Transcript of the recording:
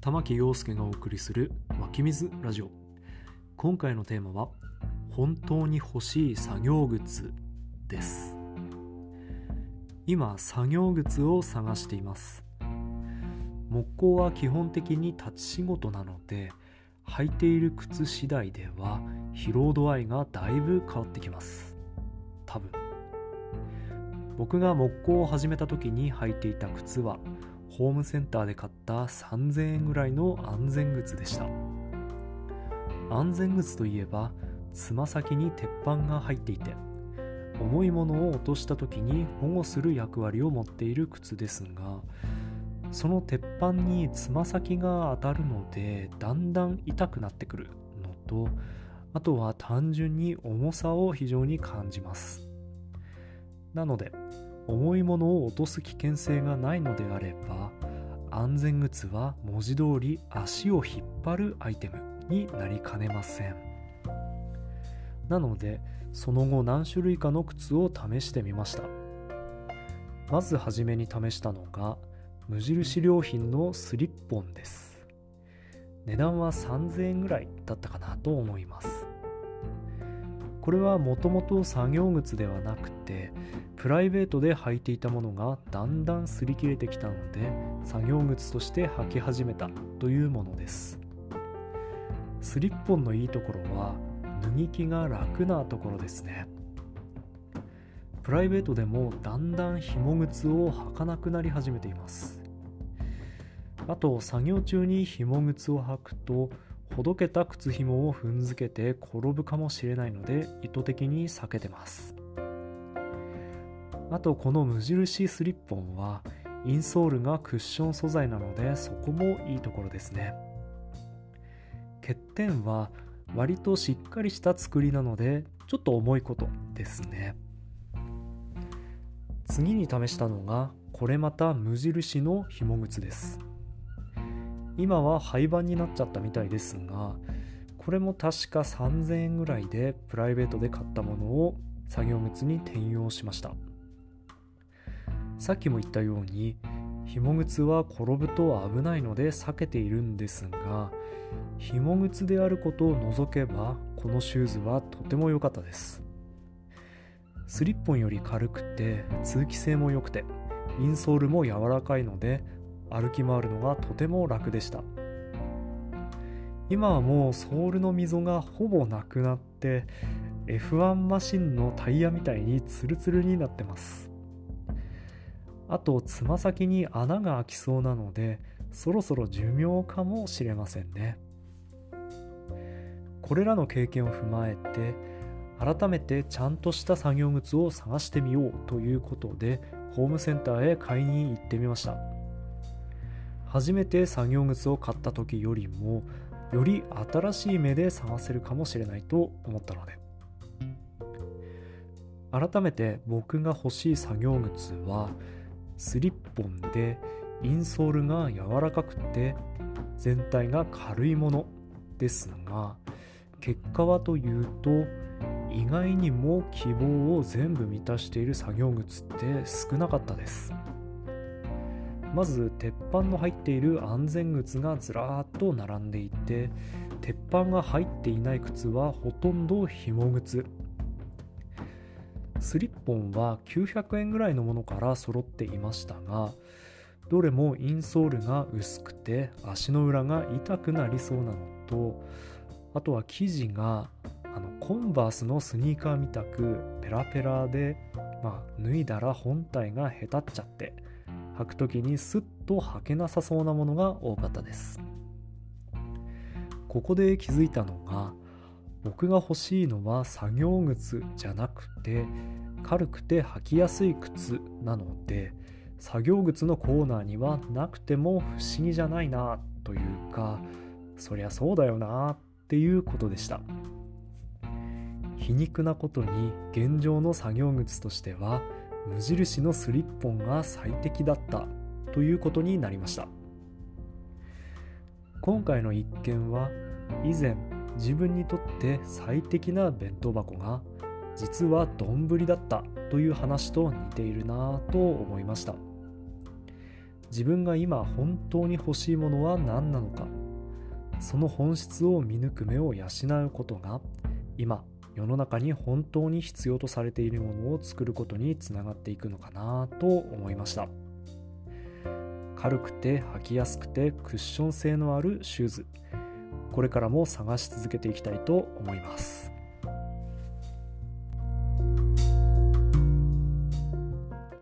玉木陽介がお送りする湧き水ラジオ。今回のテーマは本当に欲しい作業靴です。今作業靴を探しています。木工は基本的に立ち仕事なので履いている靴次第では疲労度合いがだいぶ変わってきます。多分。僕が木工を始めた時に履いていた靴はホームセンターで買った3000円ぐらいの安全靴でした。安全靴といえばつま先に鉄板が入っていて重いものを落とした時に保護する役割を持っている靴ですがその鉄板につま先が当たるのでだんだん痛くなってくるのとあとは単純に重さを非常に感じます。なので重いものを落とす危険性がないのであれば安全靴は文字通り足を引っ張るアイテムになりかねません。なのでその後何種類かの靴を試してみました。まずはじめに試したのが無印良品のスリッポンです。値段は3000円ぐらいだったかなと思います。これはもともと作業靴ではなくてプライベートで履いていたものがだんだん擦り切れてきたので作業靴として履き始めたというものです。スリッポンのいいところは脱ぎ着が楽なところですね。プライベートでもだんだん紐靴を履かなくなり始めています。あと作業中に紐靴を履くとほどけた靴紐を踏んづけて転ぶかもしれないので意図的に避けてます。あとこの無印スリッポンはインソールがクッション素材なのでそこもいいところですね。欠点は割としっかりした作りなのでちょっと重いことですね。次に試したのがこれまた無印の紐靴です。今は廃盤になっちゃったみたいですがこれも確か3000円ぐらいでプライベートで買ったものを作業靴に転用しました。さっきも言ったように紐靴は転ぶと危ないので避けているんですが紐靴であることを除けばこのシューズはとても良かったです。スリッポンより軽くて通気性も良くてインソールも柔らかいので歩き回るのがとても楽でした。今はもうソールの溝がほぼなくなって F1 マシンのタイヤみたいにツルツルになってます。あとつま先に穴が開きそうなのでそろそろ寿命かもしれませんね。これらの経験を踏まえて改めてちゃんとした作業靴を探してみようということでホームセンターへ買いに行ってみました。初めて作業靴を買った時よりもより新しい目で探せるかもしれないと思ったので。改めて僕が欲しい作業靴はスリッポンでインソールが柔らかくて全体が軽いものですが結果はというと意外にも希望を全部満たしている作業靴って少なかったです。まず鉄板の入っている安全靴がずらーっと並んでいて鉄板が入っていない靴はほとんど紐靴。スリッポンは900円ぐらいのものから揃っていましたがどれもインソールが薄くて足の裏が痛くなりそうなのとあとは生地があのコンバースのスニーカーみたくペラペラで、まあ、脱いだら本体がへたっちゃって履く時にスッと履けなさそうなものが多かったです。ここで気づいたのが僕が欲しいのは作業靴じゃなくて軽くて履きやすい靴なので作業靴のコーナーにはなくても不思議じゃないなというかそりゃそうだよなっていうことでした。皮肉なことに現状の作業靴としては無印のスリッポンが最適だったということになりました。今回の一件は以前自分にとって最適な弁当箱が実は丼だったという話と似ているなぁと思いました。自分が今本当に欲しいものは何なのかその本質を見抜く目を養うことが今世の中に本当に必要とされているものを作ることにつながっていくのかなと思いました。軽くて履きやすくてクッション性のあるシューズ。これからも探し続けていきたいと思います。